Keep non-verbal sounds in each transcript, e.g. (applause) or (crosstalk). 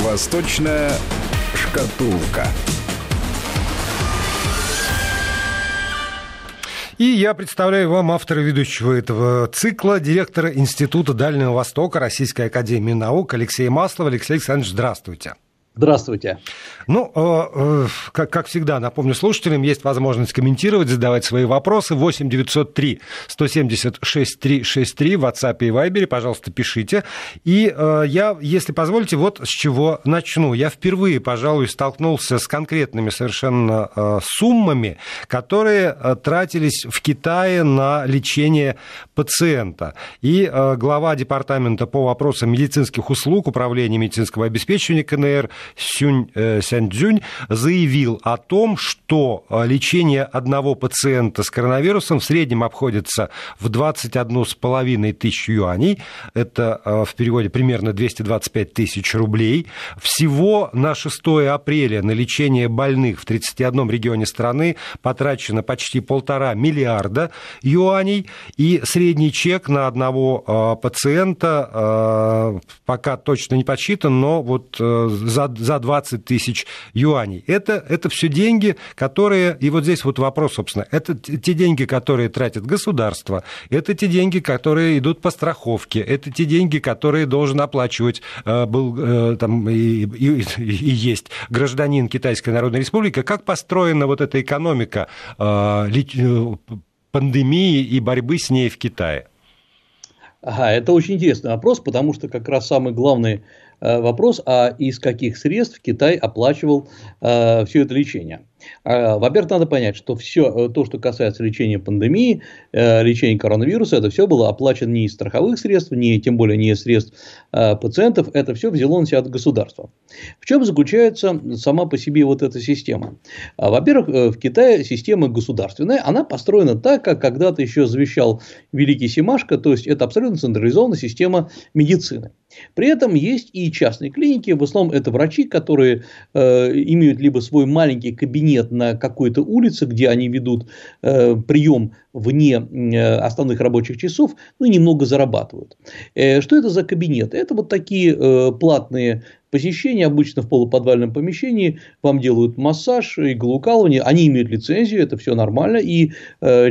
Восточная шкатулка. И я представляю вам автора ведущего этого цикла, директора Института Дальнего Востока Российской Академии Наук Алексея Маслова. Алексей Александрович, здравствуйте. Здравствуйте. Ну, э, э, как, как всегда, напомню слушателям, есть возможность комментировать, задавать свои вопросы. 8 903 176 363 в WhatsApp и Viber, пожалуйста, пишите. И э, я, если позволите, вот с чего начну. Я впервые, пожалуй, столкнулся с конкретными совершенно суммами, которые тратились в Китае на лечение пациента. И глава департамента по вопросам медицинских услуг Управления медицинского обеспечения КНР Сюнь э, Сяньцзюнь заявил о том, что э, лечение одного пациента с коронавирусом в среднем обходится в 21,5 тысяч юаней. Это э, в переводе примерно 225 тысяч рублей. Всего на 6 апреля на лечение больных в 31 регионе страны потрачено почти полтора миллиарда юаней. И средний чек на одного пациента пока точно не подсчитан, но вот за за 20 тысяч юаней. Это, это все деньги, которые, и вот здесь вот вопрос, собственно, это те деньги, которые тратит государство, это те деньги, которые идут по страховке, это те деньги, которые должен оплачивать э, был э, там и, и, и есть гражданин Китайской Народной Республики. Как построена вот эта экономика э, пандемии и борьбы с ней в Китае? Ага, это очень интересный вопрос, потому что как раз самый главный вопрос, а из каких средств Китай оплачивал э, все это лечение. А, во-первых, надо понять, что все э, то, что касается лечения пандемии, э, лечения коронавируса, это все было оплачено не из страховых средств, не, тем более не из средств э, пациентов, это все взяло на себя от государства. В чем заключается сама по себе вот эта система? А, во-первых, в Китае система государственная, она построена так, как когда-то еще завещал великий Симашко, то есть это абсолютно централизованная система медицины. При этом есть и частные клиники, в основном это врачи, которые э, имеют либо свой маленький кабинет на какой-то улице, где они ведут э, прием вне э, основных рабочих часов, ну и немного зарабатывают. Э, что это за кабинет? Это вот такие э, платные посещения, обычно в полуподвальном помещении, вам делают массаж, иглоукалывание, они имеют лицензию, это все нормально, и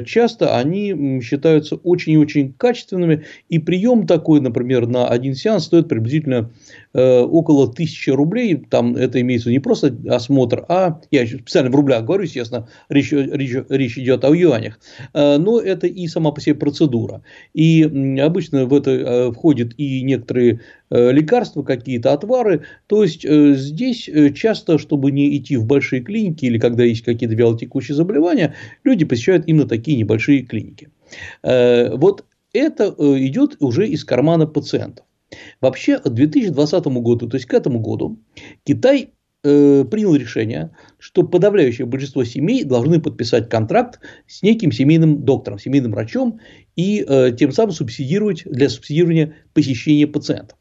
часто они считаются очень и очень качественными, и прием такой, например, на один сеанс стоит приблизительно э, около тысячи рублей, там это имеется не просто осмотр, а, я специально в рублях говорю, естественно, речь, речь, речь идет о юанях, э, но это и сама по себе процедура, и обычно в это э, входят и некоторые лекарства какие-то, отвары. То есть здесь часто, чтобы не идти в большие клиники или когда есть какие-то вялотекущие заболевания, люди посещают именно такие небольшие клиники. Вот это идет уже из кармана пациентов. Вообще, к 2020 году, то есть к этому году, Китай принял решение, что подавляющее большинство семей должны подписать контракт с неким семейным доктором, семейным врачом и тем самым субсидировать для субсидирования посещения пациентов.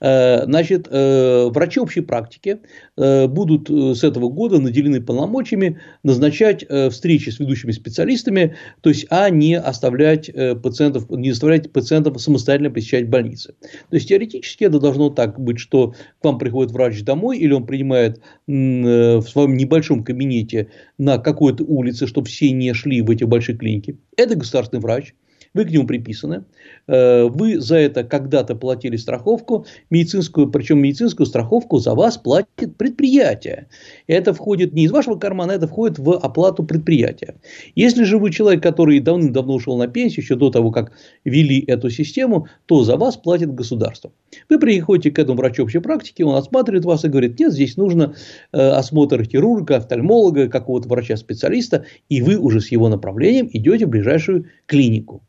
Э, значит, э, врачи общей практики э, будут с этого года наделены полномочиями назначать встречи с ведущими специалистами, то есть, а не оставлять пациентов, не заставлять пациентов самостоятельно посещать больницы. То есть, теоретически это должно так быть, что к вам приходит врач домой, или он принимает в своем небольшом кабинете на какой-то улице, чтобы все не шли в эти большие клиники. Это государственный врач, вы к нему приписаны, э, вы за это когда-то платили страховку медицинскую, причем медицинскую страховку за вас платит предприятие. Это входит не из вашего кармана, это входит в оплату предприятия. Если же вы человек, который давным-давно ушел на пенсию, еще до того, как ввели эту систему, то за вас платит государство. Вы приходите к этому врачу общей практики, он осматривает вас и говорит, нет, здесь нужно э, осмотр хирурга, офтальмолога, какого-то врача-специалиста, и вы уже с его направлением идете в ближайшую клинику.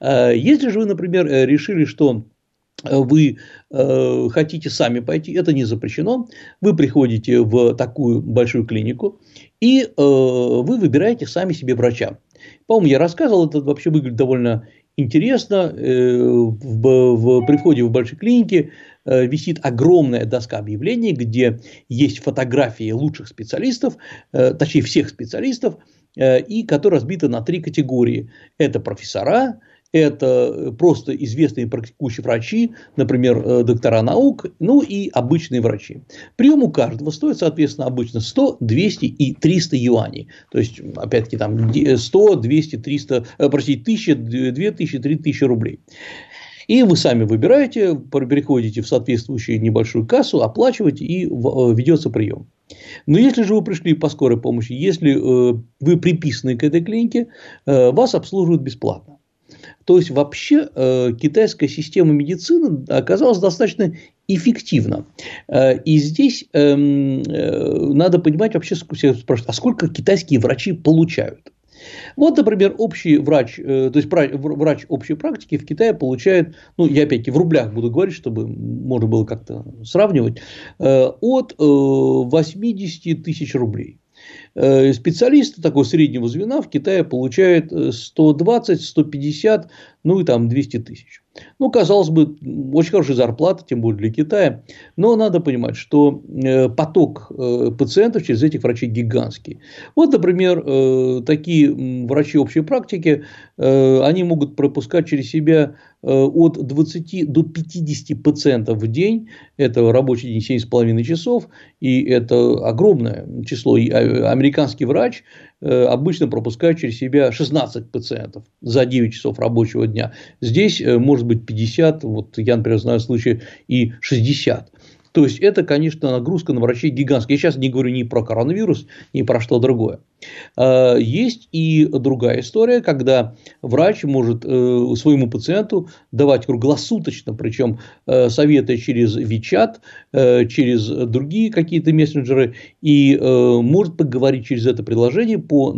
Э, если же вы, например, э, решили, что э, вы хотите сами пойти, это не запрещено. Вы приходите в такую большую клинику и вы выбираете сами себе врача. По-моему, я рассказывал, это вообще выглядит довольно интересно. В, в, при входе в большие клиники висит огромная доска объявлений, где есть фотографии лучших специалистов, точнее всех специалистов, и которая разбита на три категории. Это профессора, Это просто известные практикующие врачи, например, э, доктора наук, ну и обычные врачи. Прием у каждого стоит, соответственно, обычно 100, 200 и 300 юаней. То есть, опять-таки, там 100, 200, 300, простите, 1000, 2000, 3000 рублей. И вы сами выбираете, переходите в соответствующую небольшую кассу, оплачиваете и э, ведется прием. Но если же вы пришли по скорой помощи, если э, вы приписаны к этой клинике, э, вас обслуживают бесплатно. То есть вообще китайская система медицины оказалась достаточно эффективна. И здесь эм, надо понимать вообще, а сколько китайские врачи получают? Вот, например, общий врач, э, то есть врач общей практики в Китае получает, ну, я опять-таки в рублях буду говорить, чтобы можно было как-то сравнивать, э, от 80 э, тысяч рублей. Специалисты такого среднего звена в Китае получают 120, 150, ну и там 200 тысяч. Ну, казалось бы, очень хорошая зарплата, тем более для Китая. Но надо понимать, что э, поток э, пациентов через этих врачей гигантский. Вот, например, э, такие врачи общей практики, они могут пропускать через себя от 20 до 50 пациентов в день. Это рабочий день 7,5 часов. И это огромное число. И американский врач обычно пропускает через себя 16 пациентов за 9 часов рабочего дня. Здесь может быть 50, вот я, например, знаю случаи и 60. То есть это, конечно, нагрузка на врачей гигантская. Я сейчас не говорю ни про коронавирус, ни про что другое. А, есть и другая история, когда врач может э, своему пациенту давать круглосуточно, причем э, советы через WeChat, э, через другие какие-то мессенджеры, и может поговорить через это приложение по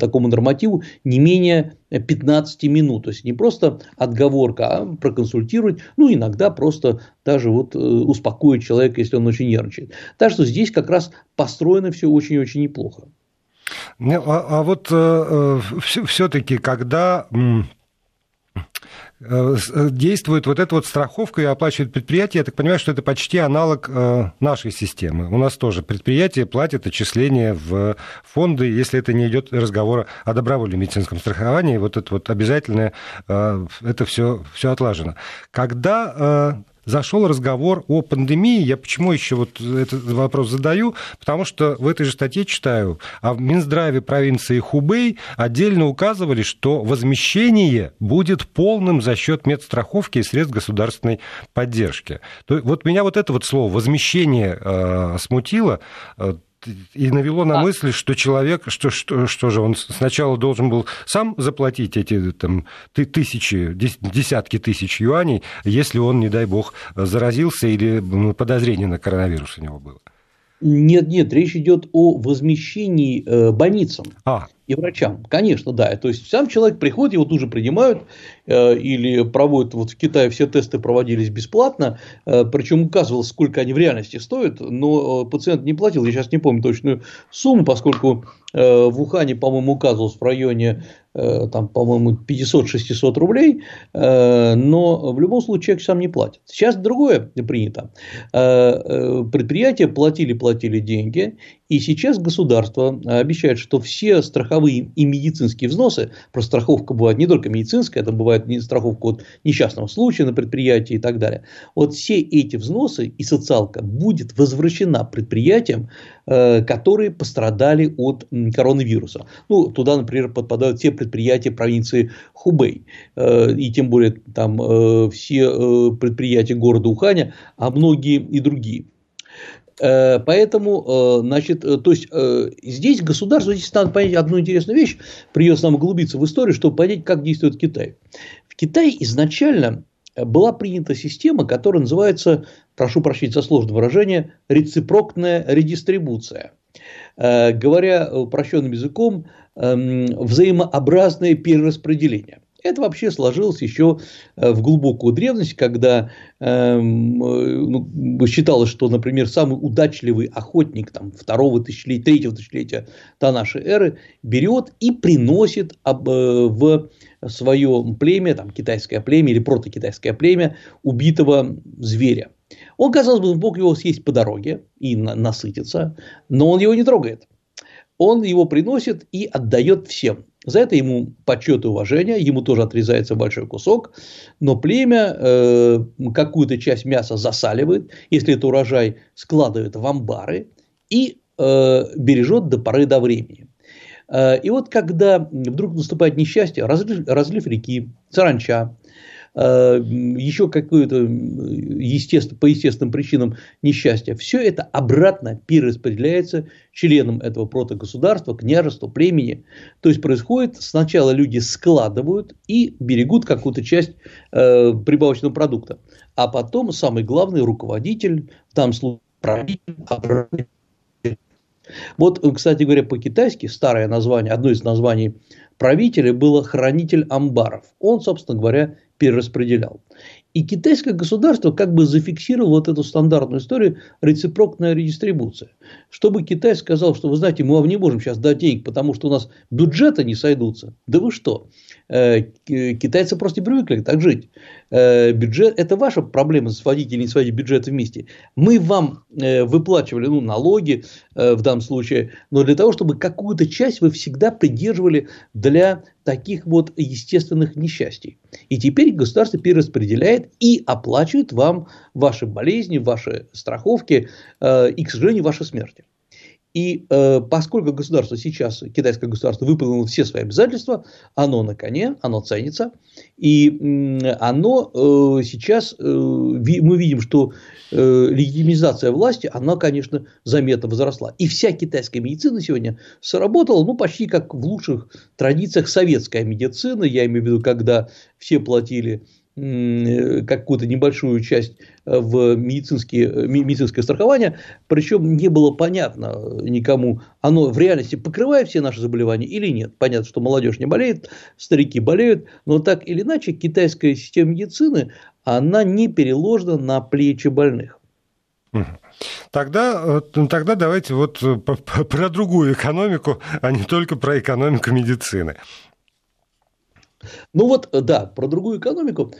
такому нормативу не менее 15 минут. То есть не просто отговорка, а проконсультировать, ну иногда просто даже вот успокоить человека, если он очень нервничает. Так что здесь как раз построено все очень-очень неплохо. А, а вот э, э все-таки, когда э, э, действует вот эта вот страховка и оплачивает предприятие, я так понимаю, что это почти аналог нашей системы. У нас тоже предприятие платит отчисления в фонды, если это не идет разговора о добровольном медицинском страховании, вот это вот обязательное, это все, все отлажено. Когда зашел разговор о пандемии. Я почему еще вот этот вопрос задаю? Потому что в этой же статье читаю, а в Минздраве провинции Хубей отдельно указывали, что возмещение будет полным за счет медстраховки и средств государственной поддержки. То, вот меня вот это вот слово «возмещение» э, смутило. И навело на мысль, что человек, что, что, что же он сначала должен был сам заплатить эти там, тысячи, десятки тысяч юаней, если он, не дай бог, заразился или ну, подозрение на коронавирус у него было. Нет, нет, речь идет о возмещении э, больницам. А и врачам. Конечно, да. То есть сам человек приходит, его тут же принимают э, или проводят. Вот в Китае все тесты проводились бесплатно, э, причем указывалось, сколько они в реальности стоят, но э, пациент не платил. Я сейчас не помню точную сумму, поскольку э, в Ухане, по-моему, указывалось в районе э, там, по-моему, 500-600 рублей, э, но в любом случае человек сам не платит. Сейчас другое принято. Предприятия платили, платили деньги, и сейчас государство обещает, что все страховые и медицинские взносы, про страховка бывает не только медицинская, это бывает страховка от несчастного случая на предприятии и так далее. Вот все эти взносы и социалка будет возвращена предприятиям, э, которые пострадали от коронавируса. Ну, туда, например, подпадают все предприятия провинции Хубей. Э, и тем более там э, все предприятия города Уханя, а многие и другие. Э, поэтому, э, значит, э, то есть здесь государство, здесь надо понять одну интересную вещь, придется нам углубиться в историю, чтобы понять, как действует Китай. В Китае изначально была принята система, которая называется, прошу прощения за сложное выражение, рецепрокная редистрибуция. Говоря упрощенным языком, эм, взаимообразное перераспределение – это вообще сложилось еще э, в глубокую древность, когда э, ну, считалось, что, например, самый удачливый охотник там, второго тысячелетия, третьего тысячелетия до нашей эры берет и приносит об, э, в свое племя, там, китайское племя или протокитайское племя убитого зверя. Он, казалось бы, мог его съесть по дороге и насытиться, но он его не трогает. Он его приносит и отдает всем. За это ему почет и уважение, ему тоже отрезается большой кусок, но племя э, какую-то часть мяса засаливает, если это урожай складывает в амбары и э, бережет до поры до времени. Э, и вот когда вдруг наступает несчастье, разлив, разлив реки, саранча, Э, еще какое-то естественно, по естественным причинам несчастья, все это обратно перераспределяется членам этого протогосударства, княжества, племени. То есть происходит, сначала люди складывают и берегут какую-то часть э, прибавочного продукта, а потом самый главный руководитель, там случае правитель, вот, кстати говоря, по-китайски старое название, одно из названий правителя было хранитель амбаров. Он, собственно говоря, перераспределял. И китайское государство как бы зафиксировало вот эту стандартную историю рецепрокная редистрибуция. Чтобы Китай сказал, что вы знаете, мы вам не можем сейчас дать денег, потому что у нас бюджеты не сойдутся. Да вы что? Э, китайцы просто привыкли так жить. Э, бюджет – это ваша проблема сводить или не сводить бюджеты вместе. Мы вам э, выплачивали ну, налоги в данном случае, но для того, чтобы какую-то часть вы всегда придерживали для таких вот естественных несчастий. И теперь государство перераспределяет и оплачивает вам ваши болезни, ваши страховки и, к сожалению, ваши смерти. И э, поскольку государство сейчас, китайское государство, выполнило все свои обязательства, оно на коне, оно ценится. И э, оно э, сейчас, э, мы видим, что э, легитимизация власти, она, конечно, заметно возросла. И вся китайская медицина сегодня сработала, ну, почти как в лучших традициях советская медицина. Я имею в виду, когда все платили какую-то небольшую часть э, в медицинские, э, медицинское страхование, причем не было понятно никому, оно в реальности покрывает все наши заболевания или нет. Понятно, что молодежь не болеет, старики болеют, но так или иначе китайская система медицины, она не переложена на плечи больных. Тогда, тогда давайте вот про другую экономику, а не только про экономику медицины. Ну вот, э, да, про другую экономику.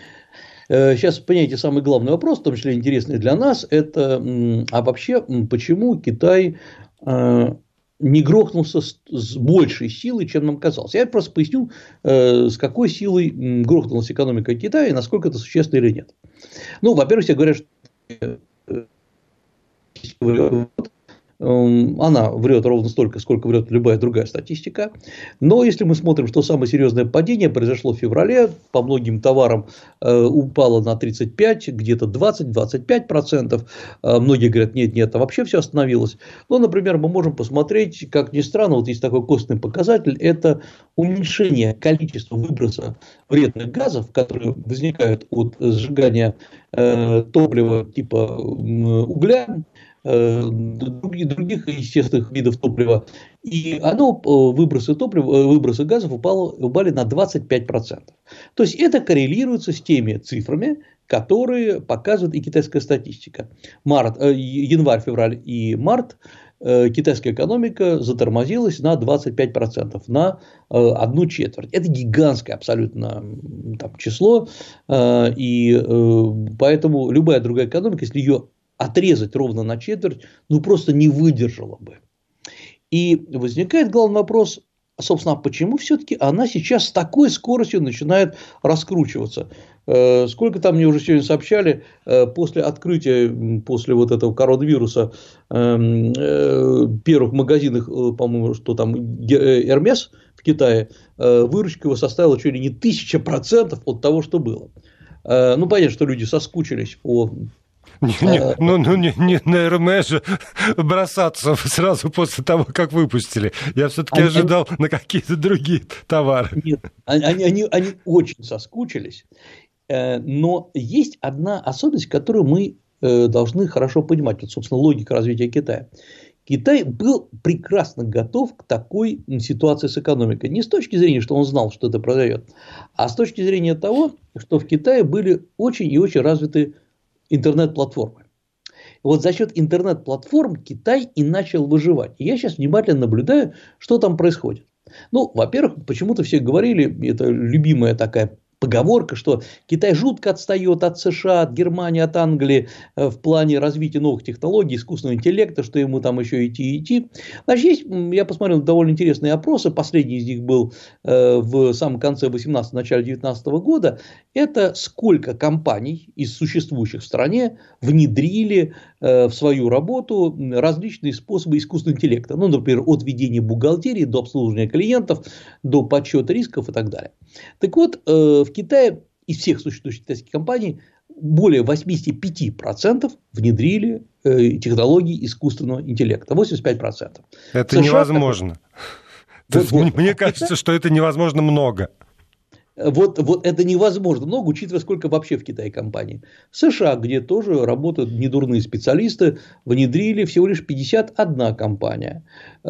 Сейчас э, понимаете, самый главный вопрос, в том числе интересный для нас, это а вообще почему Китай э, не грохнулся с, большей силой, чем нам казалось. Я просто поясню, с какой силой грохнулась экономика Китая и насколько это существенно или нет. Ну, во-первых, все говорят, что она врет ровно столько, сколько врет любая другая статистика. Но если мы смотрим, что самое серьезное падение произошло в феврале, по многим товарам э, упало на 35, где-то 20-25%. Э, многие говорят, нет, нет, а вообще все остановилось. Ну, например, мы можем посмотреть, как ни странно, вот есть такой костный показатель, это уменьшение количества выброса вредных газов, которые возникают от сжигания э, топлива типа угля, других, других естественных видов топлива. И оно, э, выбросы, топлива, э, выбросы газов упало, упали на 25%. То есть это коррелируется с теми цифрами, которые показывает и китайская статистика. Март, январь, февраль и март китайская экономика затормозилась на 25%, на одну четверть. Это гигантское абсолютно там, число, и поэтому любая другая экономика, если ее отрезать ровно на четверть, ну просто не выдержала бы. И возникает главный вопрос, собственно, почему все-таки она сейчас с такой скоростью начинает раскручиваться? Э, сколько там мне уже сегодня сообщали, э, после открытия, после вот этого коронавируса эм, э, первых магазинах, по-моему, что там Эрмес в Китае, выручка его составила чуть ли не тысяча процентов от того, что было. Ну, понятно, что люди соскучились по не, не, э, ну, ну не, не на РМ же бросаться сразу после того, как выпустили. Я все-таки ожидал на какие-то другие товары. Нет, они, они, они очень соскучились. Э, но есть одна особенность, которую мы э, должны хорошо понимать. Вот, собственно, логика развития Китая. Китай был прекрасно готов к такой ситуации с экономикой. Не с точки зрения, что он знал, что это произойдет, а с точки зрения того, что в Китае были очень и очень развиты интернет-платформы. Вот за счет интернет-платформ Китай и начал выживать. И я сейчас внимательно наблюдаю, что там происходит. Ну, во-первых, почему-то все говорили, это любимая такая поговорка, что Китай жутко отстает от США, от Германии, от Англии э, в плане развития новых технологий, искусственного интеллекта, что ему там еще идти и идти. Значит, есть, я посмотрел довольно интересные опросы, последний из них был э, в самом конце 18 начале 19 года, это сколько компаний из существующих в стране внедрили в свою работу различные способы искусственного интеллекта. Ну, например, от ведения бухгалтерии до обслуживания клиентов, до подсчета рисков и так далее. Так вот, в в Китае из всех существующих китайских компаний более 85% внедрили э, технологии искусственного интеллекта. 85%. Это США невозможно. (laughs) Вот, вот, Мне кажется, что это невозможно много. Вот, вот это невозможно много, учитывая, сколько вообще в Китае компаний. США, где тоже работают недурные специалисты, внедрили всего лишь 51 компания. Э,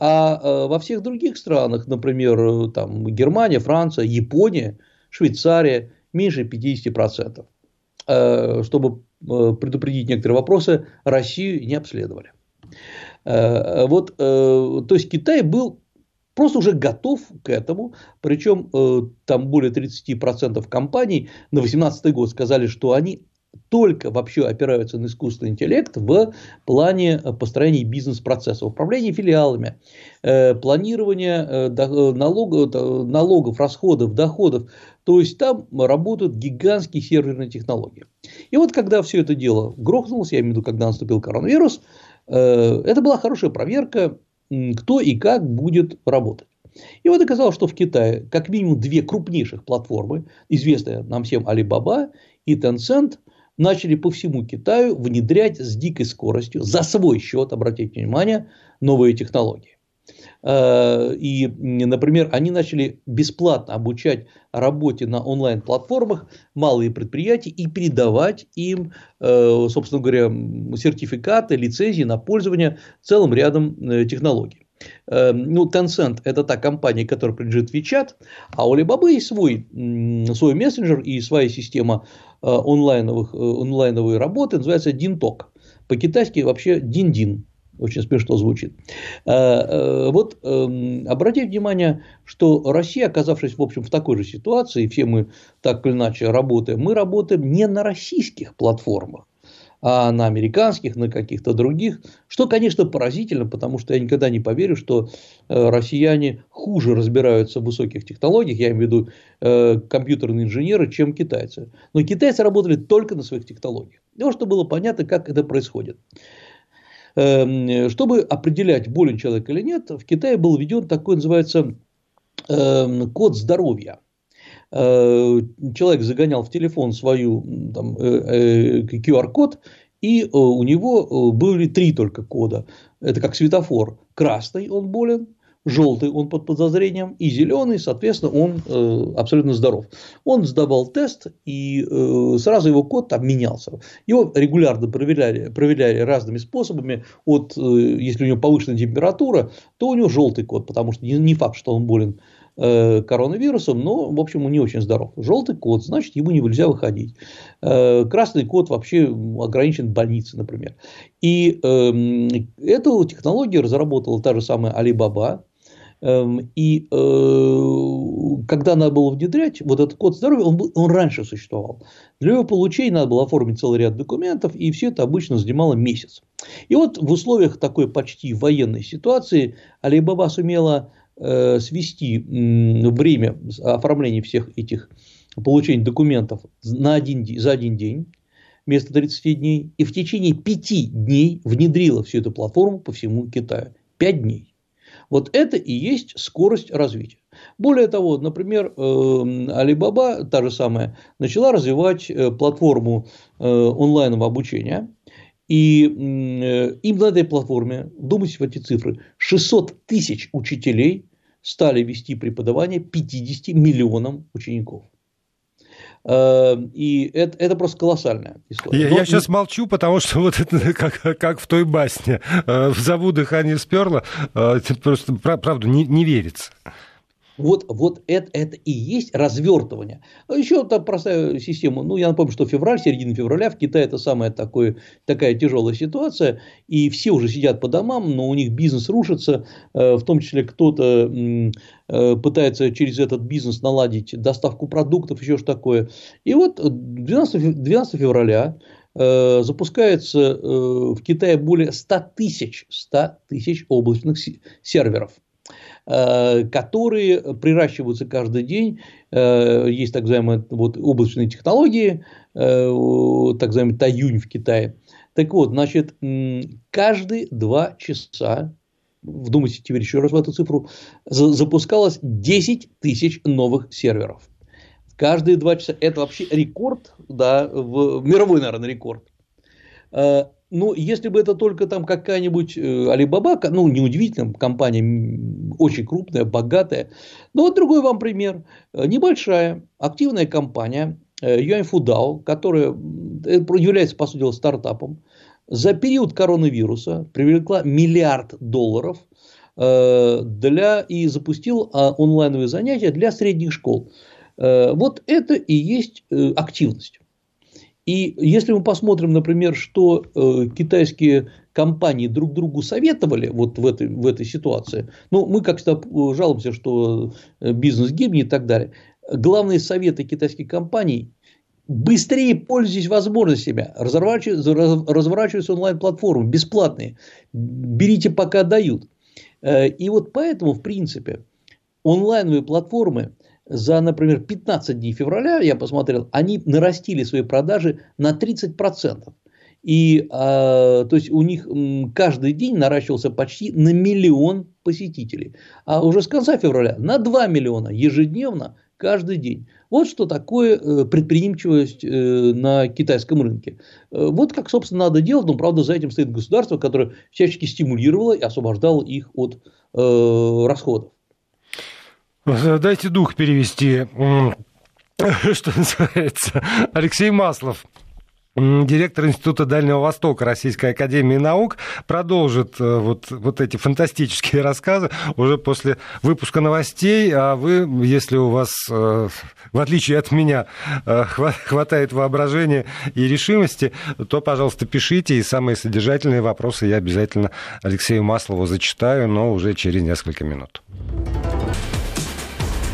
а э, во всех других странах, например, там, Германия, Франция, Япония – Швейцария меньше 50%. Э, чтобы предупредить некоторые вопросы, Россию не обследовали. Вот, то есть Китай был просто уже готов к этому, причем там более 30% компаний на 2018 год сказали, что они только вообще опираются на искусственный интеллект в плане построения бизнес-процесса, управления филиалами, э, планирования э, налогов, налогов, расходов, доходов. То есть там работают гигантские серверные технологии. И вот когда все это дело грохнулось, я имею в виду, когда наступил коронавирус, э, это была хорошая проверка, кто и как будет работать. И вот оказалось, что в Китае как минимум две крупнейших платформы, известные нам всем Alibaba и Tencent – начали по всему Китаю внедрять с дикой скоростью, за свой счет, обратите внимание, новые технологии. Э, и, например, они начали бесплатно обучать работе на онлайн-платформах малые предприятия и передавать им, э, собственно говоря, сертификаты, лицензии на пользование целым рядом э, технологий. Ну, Tencent – это та компания, которая принадлежит WeChat, а у Alibaba есть свой, свой мессенджер и своя система онлайновых, онлайновой работы, называется Динток. По-китайски вообще Дин-Дин. Очень смешно звучит. Э, вот эм, обратите внимание, что Россия, оказавшись, в общем, в такой же ситуации, все мы так или иначе работаем, мы работаем не на российских платформах, а на американских, на каких-то других. Что, конечно, поразительно, потому что я никогда не поверю, что э, россияне хуже разбираются в высоких технологиях, я имею в виду э, компьютерные инженеры, чем китайцы. Но китайцы работали только на своих технологиях. Для того, чтобы было понятно, как это происходит. Эм, чтобы определять, болен человек или нет, в Китае был введен такой, называется, эм, код здоровья – Э, человек загонял в телефон свою там, э, э, QR-код, и у него были три только кода. Это как светофор. Красный он болен, желтый он под подозрением, и зеленый, соответственно, он абсолютно здоров. Он сдавал тест, и сразу его код там менялся. Его регулярно проверяли, проверяли разными способами. От, если у него повышенная температура, то у него желтый код, потому что не факт, что он болен Э, коронавирусом, но, в общем, он не очень здоров. Желтый код, значит, ему нельзя выходить. Э, красный код вообще ограничен больницей, например. И э, эту технологию разработала та же самая Alibaba, эм, и э, когда надо было внедрять вот этот код здоровья, он, был, он раньше существовал. Для его получения надо было оформить целый ряд документов, и все это обычно занимало месяц. И вот в условиях такой почти военной ситуации Alibaba сумела Э, свести время оформления всех этих получения документов на один, за один день вместо 30 дней и в течение 5 дней внедрила всю эту платформу по всему Китаю. 5 дней. Вот это и есть скорость развития. Более того, например, э, Alibaba, та же самая, начала развивать э, платформу онлайнового обучения. И им на этой платформе, думайте в эти цифры, 600 тысяч учителей стали вести преподавание 50 миллионам учеников. Э, и это, это просто колоссальная история. Я, Но... я сейчас молчу, потому что вот это (laughs) как, как в той басне «Зову дыхание сперла», э, просто правда не, не верится. Вот, вот это, это и есть развертывание. А еще та простая система. Ну, я напомню, что февраль, середина февраля в Китае это самая такой, такая тяжелая ситуация. И все уже сидят по домам, но у них бизнес рушится. Э, в том числе кто-то э, пытается через этот бизнес наладить доставку продуктов, еще что такое. И вот 12, 12 февраля э, запускается в Китае более 100 тысяч, 100 тысяч облачных серверов. Э, которые приращиваются каждый день. Э, есть так называемые вот, облачные технологии, э, так называемый Таюнь в Китае. Так вот, значит, каждые два часа вдумайтесь теперь еще раз в эту цифру, запускалось 10 тысяч новых серверов. Каждые два часа. Это вообще рекорд, да, в, мировой, наверное, рекорд. Ну, если бы это только там какая-нибудь Алибаба, ну, неудивительно, компания очень крупная, богатая. Но вот другой вам пример. Э, небольшая, активная компания Юаньфудау, которая э, является, по сути дела, стартапом, за период коронавируса привлекла миллиард долларов э, для, и запустил а, онлайновые занятия для средних школ. Вот это и есть активность. И если мы посмотрим, например, что э, китайские компании друг другу советовали вот в этой, в этой ситуации, ну, мы как-то жалуемся, что э, бизнес гибнет и так далее. Главные советы китайских компаний быстрее пользуйтесь возможностями, разворачиваются, разворачиваются онлайн-платформы, бесплатные, берите пока дают. Э, и вот поэтому, в принципе, онлайновые платформы за, например, 15 дней февраля, я посмотрел, они нарастили свои продажи на 30%. И а, то есть у них каждый день наращивался почти на миллион посетителей. А уже с конца февраля на 2 миллиона ежедневно каждый день. Вот что такое э, предприимчивость э, на китайском рынке. Э, вот как, собственно, надо делать, но, правда, за этим стоит государство, которое всячески стимулировало и освобождало их от расходов. Дайте дух перевести, (laughs) что называется. Алексей Маслов, директор Института Дальнего Востока Российской Академии Наук, продолжит э, вот, вот эти фантастические (laughs) рассказы уже после выпуска новостей. А вы, если у вас, э, в отличие от меня, э, хватает воображения и решимости, то, пожалуйста, пишите, и самые содержательные вопросы я обязательно Алексею Маслову зачитаю, но уже через несколько минут.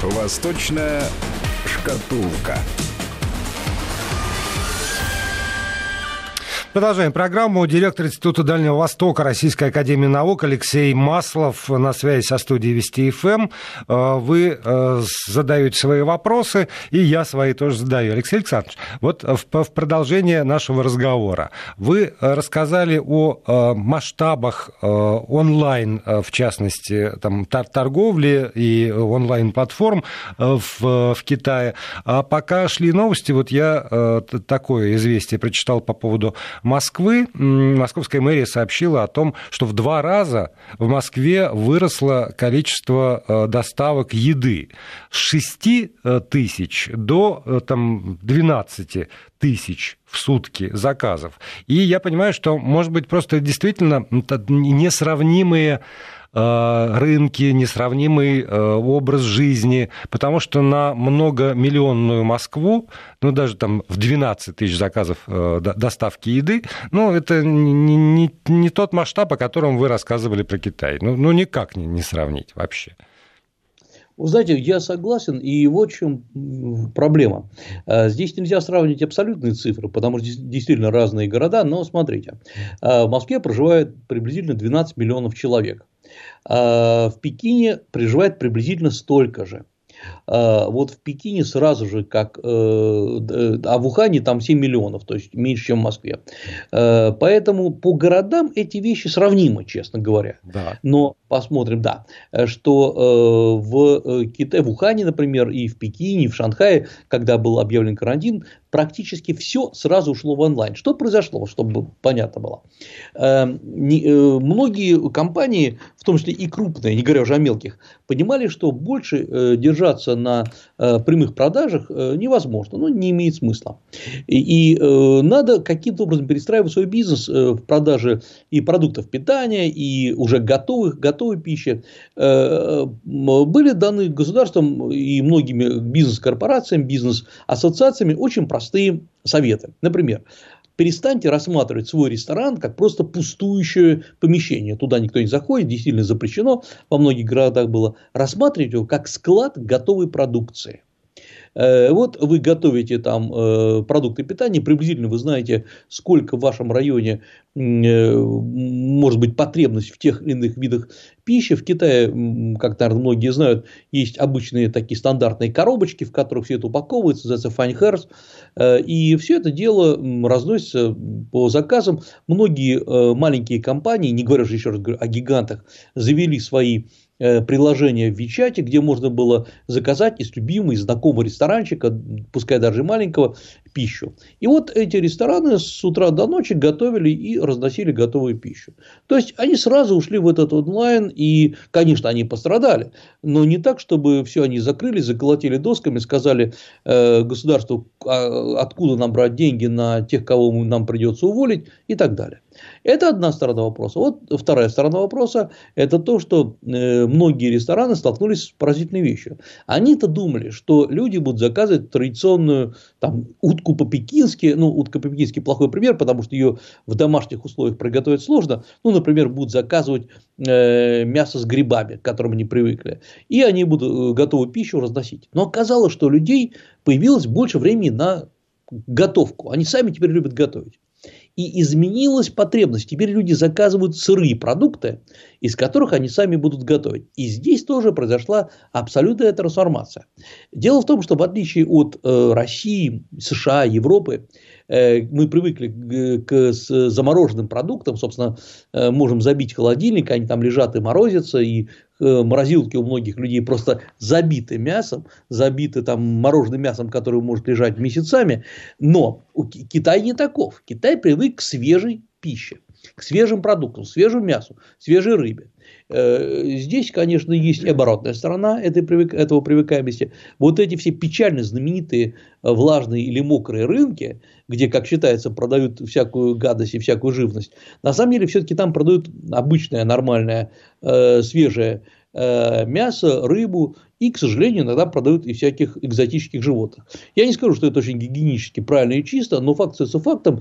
Восточная шкатулка. Продолжаем программу. Директор Института Дальнего Востока Российской Академии Наук Алексей Маслов на связи со студией Вести ФМ. Эм. Э, вы э, задаете свои вопросы, и я свои тоже задаю. Алексей Александрович, вот в продолжение нашего разговора. Вы рассказали о э, масштабах онлайн, в частности, там, торговли и онлайн-платформ в, в Китае. А пока шли новости, вот я такое известие прочитал по поводу Москвы московская мэрия сообщила о том, что в два раза в Москве выросло количество э, доставок еды с 6 э, тысяч до э, там, 12 тысяч в сутки заказов. И я понимаю, что, может быть, просто действительно несравнимые рынки, несравнимый э, образ жизни, потому что на многомиллионную Москву, ну, даже там в 12 тысяч заказов э, доставки еды, ну, это не, не, не тот масштаб, о котором вы рассказывали про Китай. Ну, ну никак не, не сравнить вообще. Вы знаете, я согласен, и вот в чем проблема. Здесь нельзя сравнивать абсолютные цифры, потому что действительно разные города, но смотрите, в Москве проживает приблизительно 12 миллионов человек. А в Пекине проживает приблизительно столько же. А, вот в Пекине сразу же, как, э, а в Ухане там 7 миллионов, то есть меньше, чем в Москве. А, поэтому по городам эти вещи сравнимы, честно говоря. Да. Но посмотрим, да, что э, в э, Китае, в Ухане, например, и в Пекине, и в Шанхае, когда был объявлен карантин, практически все сразу ушло в онлайн. Что произошло, чтобы понятно было? Эм, э, многие компании, в том числе и крупные, не говоря уже о мелких, понимали, что больше э, держаться на э, прямых продажах невозможно, ну, не имеет смысла. И, и надо каким-то образом перестраивать свой бизнес в продаже и продуктов питания, и уже готовых, готовой пищи. Были даны государством и многими бизнес-корпорациями, бизнес-ассоциациями очень простые советы. Например, перестаньте рассматривать свой ресторан как просто пустующее помещение. Туда никто не заходит, действительно запрещено, во многих городах было. Рассматривайте его как склад готовой продукции. Э, вот вы готовите там э, продукты питания, приблизительно вы знаете, сколько в вашем районе э, может быть потребность в тех или иных видах пищи. В Китае, как, наверное, многие знают, есть обычные такие стандартные коробочки, в которых все это упаковывается, называется 饭盒儿. И все это дело разносится по заказам. Многие маленькие компании, не говоря же еще раз о гигантах, завели свои приложение в Вичате, где можно было заказать из любимого, из знакомого ресторанчика, пускай даже маленького, пищу. И вот эти рестораны с утра до ночи готовили и разносили готовую пищу. То есть они сразу ушли в этот онлайн, и, конечно, они пострадали, но не так, чтобы все они закрыли, заколотили досками, сказали э, государству, а, откуда нам брать деньги на тех, кого нам придется уволить и так далее. Это одна сторона вопроса. Вот вторая сторона вопроса – это то, что э, многие рестораны столкнулись с поразительной вещью. Они-то думали, что люди будут заказывать традиционную там, утку по-пекински. Ну, утка по-пекински плохой пример, потому что ее в домашних условиях приготовить сложно. Ну, например, будут заказывать э, мясо с грибами, к которым они привыкли. И они будут э, готовую пищу разносить. Но оказалось, что людей появилось больше времени на готовку. Они сами теперь любят готовить и изменилась потребность. Теперь люди заказывают сырые продукты, из которых они сами будут готовить. И здесь тоже произошла абсолютная трансформация. Дело в том, что в отличие от э, России, США, Европы, мы привыкли к, к замороженным продуктам, собственно, э, можем забить холодильник, они там лежат и морозятся, и Э, морозилки у многих людей просто забиты мясом, забиты там мороженым мясом, которое может лежать месяцами. Но Китай не таков. Китай привык к свежей пище, к свежим продуктам, свежему мясу, свежей рыбе. Э, здесь, конечно, есть оборотная сторона этой, этого привыкаемости. Вот эти все печально знаменитые э, влажные или мокрые рынки, где, как считается, продают всякую гадость и всякую живность, на самом деле все-таки там продают обычное, нормальное, э, свежее мясо, рыбу и, к сожалению, иногда продают и всяких экзотических животных. Я не скажу, что это очень гигиенически правильно и чисто, но факт остается фактом.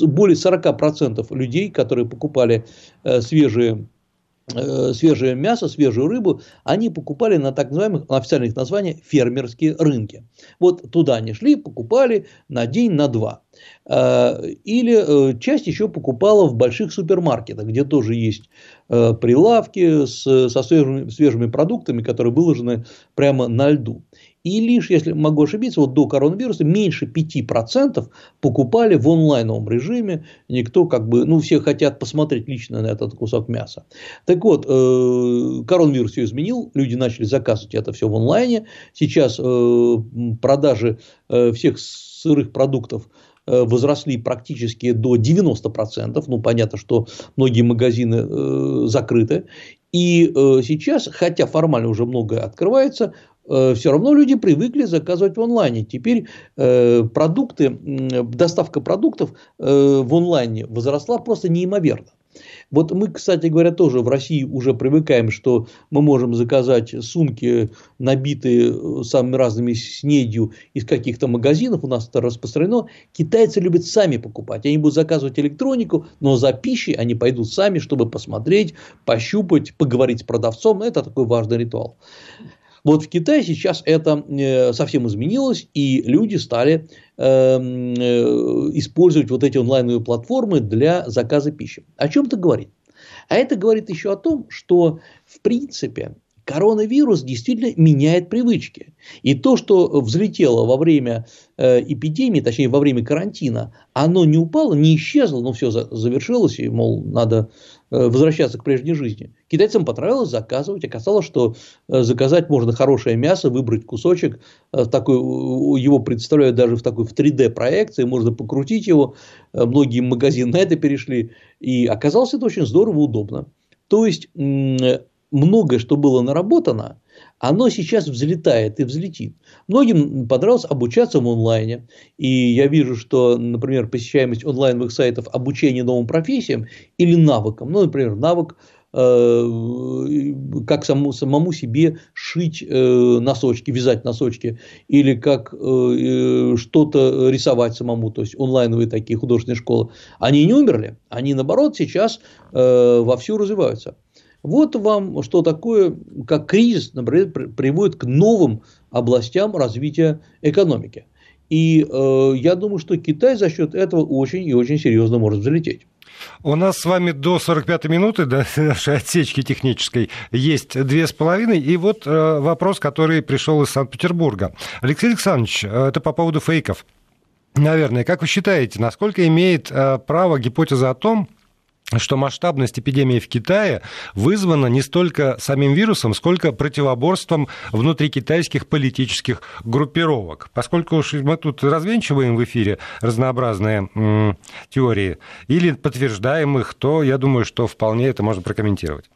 Более 40% людей, которые покупали свежие свежее мясо, свежую рыбу, они покупали на так называемых, на официальных названиях, фермерские рынки. Вот туда они шли, покупали на день, на два. Э, или э, часть еще покупала в больших супермаркетах, где тоже есть прилавки с, со свежими, свежими продуктами, которые выложены прямо на льду. И лишь, если могу ошибиться, вот до коронавируса меньше 5% покупали в онлайновом режиме. Никто как бы, ну, все хотят посмотреть лично на этот кусок мяса. Так вот, э, коронавирус все изменил, люди начали заказывать это все в онлайне. Сейчас э, продажи э, всех сырых продуктов возросли практически до 90%. Ну, понятно, что многие магазины закрыты. И сейчас, хотя формально уже многое открывается, все равно люди привыкли заказывать в онлайне. Теперь э, продукты, доставка продуктов э, в онлайне возросла просто неимоверно. Вот мы, кстати говоря, тоже в России уже привыкаем, что мы можем заказать сумки, набитые самыми разными снедью из каких-то магазинов, у нас это распространено. Китайцы любят сами покупать, они будут заказывать электронику, но за пищей они пойдут сами, чтобы посмотреть, пощупать, поговорить с продавцом. Это такой важный ритуал. Вот в Китае сейчас это э, совсем изменилось, и люди стали эм, э, использовать вот эти онлайновые платформы для заказа пищи. О чем это говорит? А это говорит еще о том, что в принципе коронавирус действительно меняет привычки. И то, что взлетело во время э, эпидемии, точнее во время карантина, оно не упало, не исчезло, но все завершилось, и, мол, надо возвращаться к прежней жизни. Китайцам понравилось заказывать. Оказалось, что э, заказать можно хорошее мясо, выбрать кусочек, такой, его представляют даже в такой в 3D проекции, можно покрутить его. Многие магазины на это перешли. И оказалось это очень здорово, удобно. То есть многое, что было наработано, оно сейчас взлетает и взлетит. Многим понравилось обучаться в онлайне. И я вижу, что, например, посещаемость онлайновых сайтов обучения новым профессиям или навыкам, ну, например, навык э, как самому, самому себе шить э, носочки, вязать носочки, или как э, что-то рисовать самому, то есть онлайновые такие художественные школы, они не умерли, они наоборот сейчас вовсю развиваются. Вот вам что такое, как кризис, например, приводит к новым областям развития экономики. И э, я думаю, что Китай за счет этого очень и очень серьезно может взлететь. У нас с вами до 45-й минуты до (laughs) нашей отсечки технической есть две с половиной. И вот э, вопрос, который пришел из Санкт-Петербурга. Алексей Александрович, э, это по поводу фейков. Наверное, как вы считаете, насколько имеет э, право гипотеза о том, что масштабность эпидемии в Китае вызвана не столько самим вирусом, сколько противоборством внутри китайских политических группировок. Поскольку уж мы тут развенчиваем в эфире разнообразные м, теории или подтверждаем их, то я думаю, что вполне это можно прокомментировать.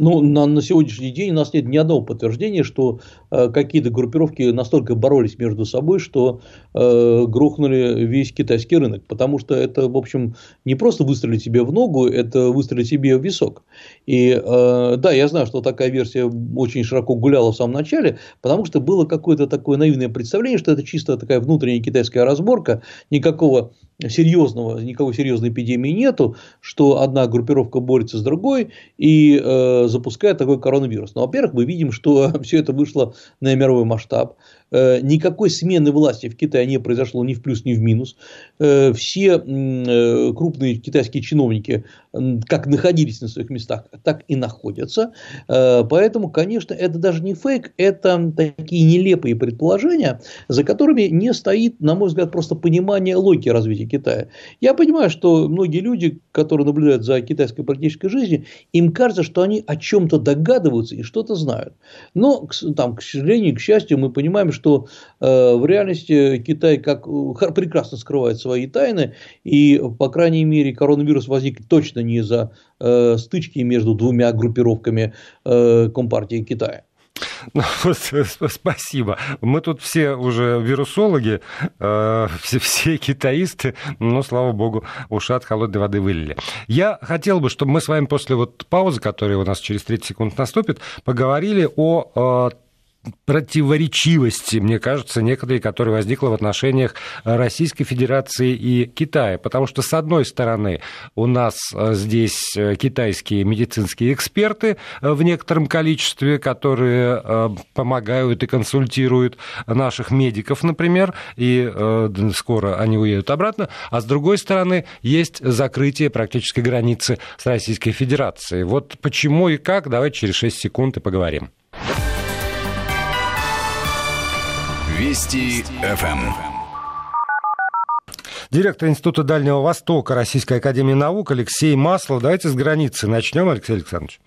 Ну, на, на сегодняшний день у нас нет ни одного подтверждения, что э, какие-то группировки настолько боролись между собой, что э, грохнули весь китайский рынок. Потому что это, в общем, не просто выстрелить себе в ногу, это выстрелить себе в висок. И э, да, я знаю, что такая версия очень широко гуляла в самом начале, потому что было какое-то такое наивное представление, что это чисто такая внутренняя китайская разборка, никакого серьезного, никакой серьезной эпидемии нету, что одна группировка борется с другой и э, запускает такой коронавирус. Но, во-первых, мы видим, что (laughs) все это вышло на мировой масштаб. Э, никакой смены власти в Китае не произошло ни в плюс, ни в минус. Э, все э, крупные китайские чиновники как находились на своих местах, так и находятся. Поэтому, конечно, это даже не фейк, это такие нелепые предположения, за которыми не стоит, на мой взгляд, просто понимание логики развития Китая. Я понимаю, что многие люди, которые наблюдают за китайской политической жизнью, им кажется, что они о чем-то догадываются и что-то знают. Но, там, к сожалению, к счастью, мы понимаем, что э, в реальности Китай как э, прекрасно скрывает свои тайны, и, по крайней мере, коронавирус возник точно не из-за э, стычки между двумя группировками э, Компартии Китая. (laughs) Ну, спасибо. Мы тут все уже вирусологи, э, (laughs) все, все китаисты, но, слава богу, уши от холодной воды вылили. Я хотел бы, чтобы мы с вами после вот паузы, которая у нас через 30 секунд наступит, поговорили о противоречивости, мне кажется, некоторые, которые возникла в отношениях Российской Федерации и Китая. Потому что, с одной стороны, у нас э, здесь э, китайские медицинские эксперты э, в некотором количестве, которые помогают и консультируют наших медиков, например, и скоро они уедут обратно. А с другой стороны, есть закрытие практически границы с Российской Федерацией. Вот почему и как, давайте через 6 секунд и поговорим. Вести ФМ. Директор Института Дальнего Востока Российской Академии Наук Алексей Маслов. Давайте с границы начнем, Алексей Александрович.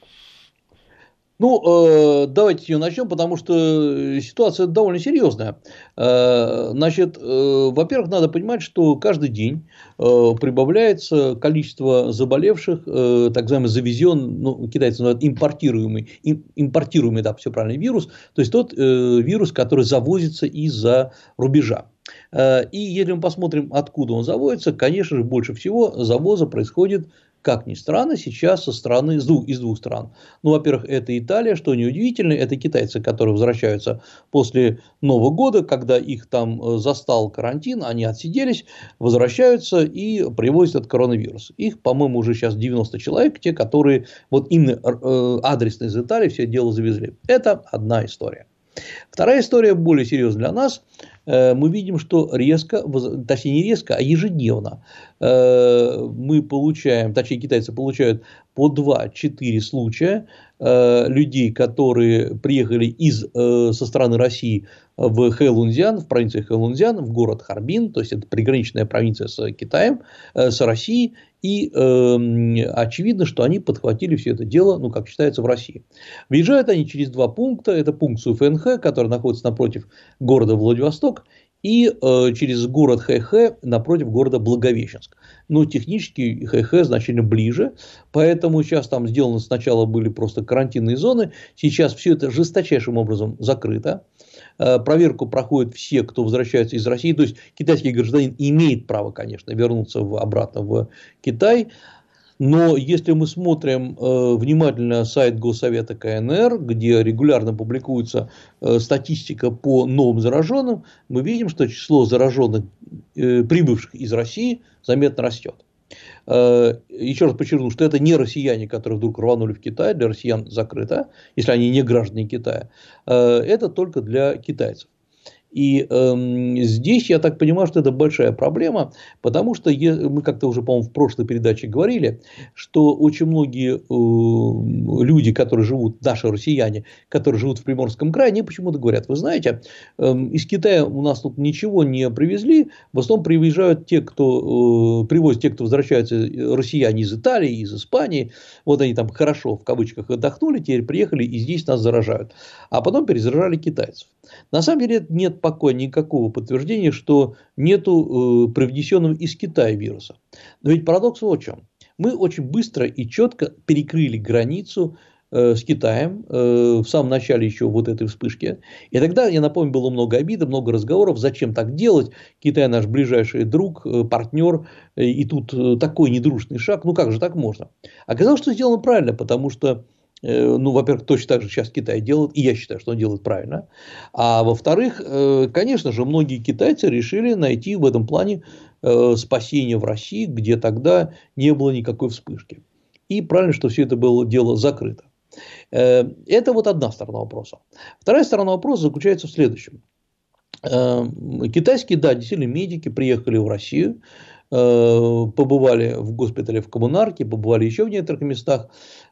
Ну, э, давайте ее начнем, потому что ситуация довольно серьезная. Э, значит, э, во-первых, надо понимать, что каждый день прибавляется количество заболевших, так называемый завезен, ну, китайцы называют импортируемый, импортируемый, да, все правильно, вирус, то есть тот вирус, который завозится из-за рубежа. И если мы посмотрим, откуда он заводится, конечно же, больше всего завоза происходит как ни странно, сейчас со стороны, из двух, из двух стран. Ну, во-первых, это Италия, что неудивительно, это китайцы, которые возвращаются после Нового года, когда их там э, застал карантин, они отсиделись, возвращаются и привозят этот коронавирус. Их, по-моему, уже сейчас 90 человек, те, которые вот именно э, адресно из Италии все дело завезли. Это одна история. Вторая история более серьезная для нас. мы видим, что резко, точнее не резко, а ежедневно мы получаем, точнее китайцы получают по 2-4 случая людей, которые приехали из, со стороны России в Хэлунзян, в провинции Хэлунзян, в город Харбин, то есть это приграничная провинция с Китаем, с Россией, и э, очевидно, что они подхватили все это дело, ну, как считается, в России. Въезжают они через два пункта. Это пункт СУФНХ, который находится напротив города Владивосток, и э, через город ХХ напротив города Благовещенск. Но технически ХХ значительно ближе, поэтому сейчас там сделано сначала были просто карантинные зоны, сейчас все это жесточайшим образом закрыто. Э, проверку проходят все, кто возвращается из России. То есть китайский гражданин имеет право, конечно, вернуться в, обратно в Китай. Но если мы смотрим э, внимательно сайт Госсовета КНР, где регулярно публикуется э, статистика по новым зараженным, мы видим, что число зараженных, э, прибывших из России, заметно растет. Э, еще раз подчеркну, что это не россияне, которые вдруг рванули в Китай, для россиян закрыто, если они не граждане Китая. Э, это только для китайцев. И э, здесь я так понимаю, что это большая проблема, потому что мы как-то уже, по-моему, в прошлой передаче говорили, что очень многие э, люди, которые живут, наши россияне, которые живут в Приморском крае, они почему-то говорят, вы знаете, э, из Китая у нас тут ничего не привезли, в основном приезжают те, кто э, привозят те, кто возвращаются, э, россияне из Италии, из Испании, вот они там хорошо в кавычках отдохнули, теперь приехали и здесь нас заражают, а потом перезаражали китайцев. На самом деле нет пока никакого подтверждения, что нету э, привнесенного из Китая вируса. Но ведь парадокс в чем. Мы очень быстро и четко перекрыли границу э, с Китаем э, в самом начале еще вот этой вспышки. И тогда, я напомню, было много обиды, много разговоров, зачем так делать. Китай наш ближайший друг, партнер, и тут такой недружный шаг. Ну как же так можно? Оказалось, что сделано правильно, потому что Э, ну, во-первых, точно так же сейчас Китай делает, и я считаю, что он делает правильно. А во-вторых, э, конечно же, многие китайцы решили найти в этом плане э, спасение в России, где тогда не было никакой вспышки. И правильно, что все это было дело закрыто. Это вот одна сторона вопроса. Вторая сторона вопроса заключается в следующем. Китайские, да, действительно, медики приехали в Россию, побывали в госпитале в Коммунарке, побывали еще в некоторых местах,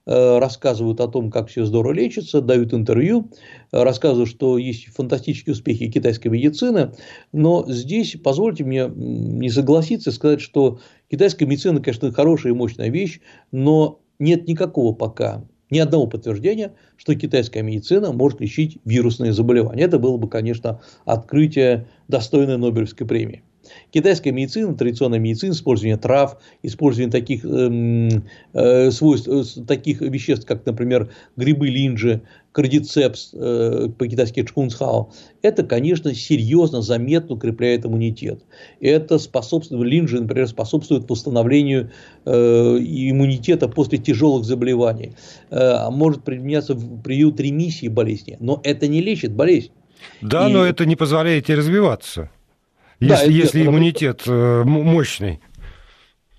Э, рассказывают о том, как все здорово лечится, дают интервью, э, рассказывают, что есть фантастические успехи китайской медицины, но здесь позвольте мне не согласиться и сказать, что китайская медицина, конечно, хорошая и мощная вещь, но нет никакого пока ни одного подтверждения, что китайская медицина может лечить вирусные заболевания. Это было бы, конечно, открытие достойной Нобелевской премии. Китайская медицина, традиционная медицина, использование трав, использование таких, эм, э, свойств, э, таких веществ, как, например, грибы линджи, кардицепс, э, по-китайски чхунцхао, это, конечно, серьезно, заметно укрепляет иммунитет. Это способствует, линджи, например, способствует восстановлению э, иммунитета после тяжелых заболеваний. Э, может применяться в период ремиссии болезни, но это не лечит болезнь. Да, И... но это не позволяет ей развиваться. Если, да, если иммунитет э, мощный.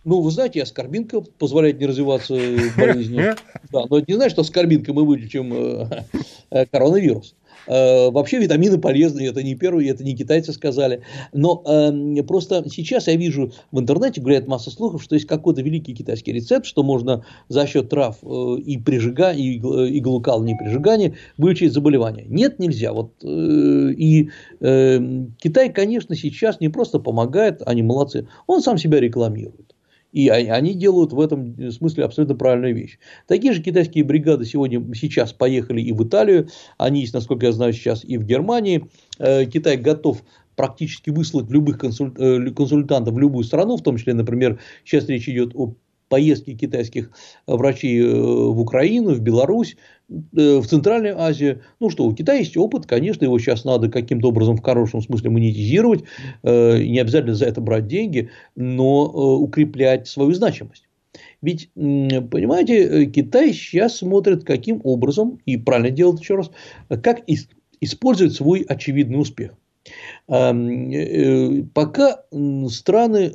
Ну, вы знаете, аскорбинка позволяет не развиваться болезни. (laughs) Да, но это не значит, что аскорбинкой мы вылечим э, э, коронавирус. Э, вообще витамины полезны, это не первые, это не китайцы сказали. Но э, просто сейчас я вижу в интернете, гуляет масса слухов, что есть какой-то великий китайский рецепт, что можно за счет трав э, и прижига, и и прижигания вылечить заболевание. Нет, нельзя. Вот, э, и э, Китай, конечно, сейчас не просто помогает, они молодцы, он сам себя рекламирует. И они делают в этом смысле абсолютно правильную вещь. Такие же китайские бригады сегодня, сейчас поехали и в Италию, они есть, насколько я знаю, сейчас и в Германии. Э, Китай готов практически выслать любых э, консультантов в любую страну, в том числе, например, сейчас речь идет о поездки китайских врачей э, в Украину, в Беларусь, в Центральную Азию. Ну что, у Китая есть опыт, конечно, его сейчас надо каким-то образом в хорошем смысле монетизировать, э, не обязательно за это брать деньги, но укреплять свою значимость. Ведь, понимаете, Китай сейчас смотрит, каким образом, и правильно делает еще раз, как использовать свой очевидный успех. Пока страны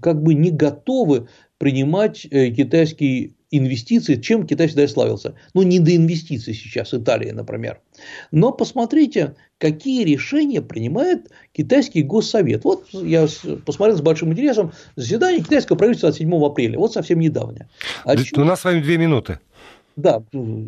как бы не готовы принимать э, китайский инвестиций, чем Китай всегда и славился. Ну, не до инвестиций сейчас, Италия, например. Но посмотрите, какие решения принимает китайский госсовет. Вот я посмотрел с большим интересом заседание китайского правительства от 7 апреля, вот совсем недавнее. А У нас с вами две минуты. Да,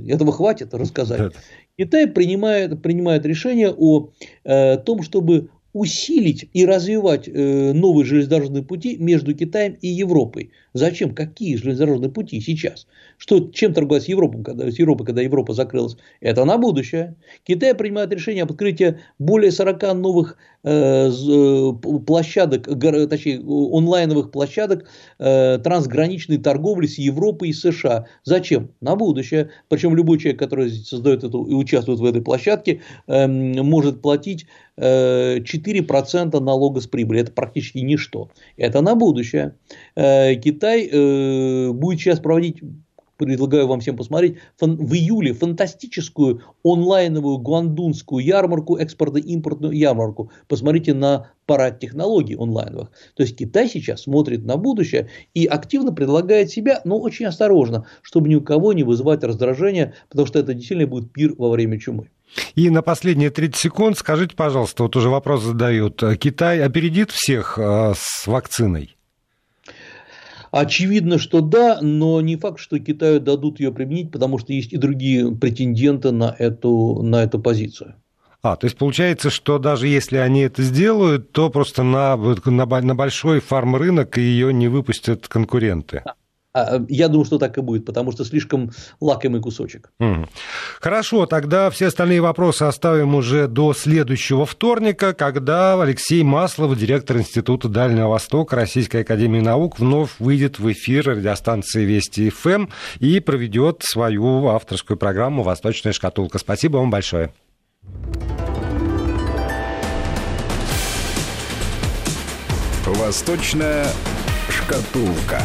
этого хватит рассказать. Да. Китай принимает, принимает решение о э, том, чтобы усилить и развивать э, новые железнодорожные пути между Китаем и Европой. Зачем? Какие железнодорожные пути сейчас? Что, чем торговать с Европой, когда, с Европой, когда Европа закрылась? Это на будущее. Китай принимает решение об открытии более 40 новых площадок, точнее онлайновых площадок э, трансграничной торговли с Европой и США. Зачем? На будущее. Причем любой человек, который создает эту и участвует в этой площадке, э, может платить 4% э, налога с прибыли. Это практически ничто. Это на будущее. Э, Китай э, будет сейчас проводить предлагаю вам всем посмотреть, в июле фантастическую онлайновую гуандунскую ярмарку, экспортно-импортную ярмарку. Посмотрите на парад технологий онлайновых. То есть Китай сейчас смотрит на будущее и активно предлагает себя, но очень осторожно, чтобы ни у кого не вызывать раздражение, потому что это действительно будет пир во время чумы. И на последние 30 секунд скажите, пожалуйста, вот уже вопрос задают. Китай опередит всех э, с вакциной? Очевидно, что да, но не факт, что Китаю дадут ее применить, потому что есть и другие претенденты на эту, на эту позицию. А, то есть получается, что даже если они это сделают, то просто на, на, на большой фарм-рынок ее не выпустят конкуренты. А, я думаю, что так и будет, потому что слишком лакомый кусочек. Хорошо, тогда все остальные вопросы оставим уже до следующего вторника, когда Алексей Маслов, директор Института Дальнего Востока Российской Академии Наук, вновь выйдет в эфир радиостанции Вести ФМ эм и проведет свою авторскую программу «Восточная шкатулка». Спасибо вам большое. Восточная шкатулка.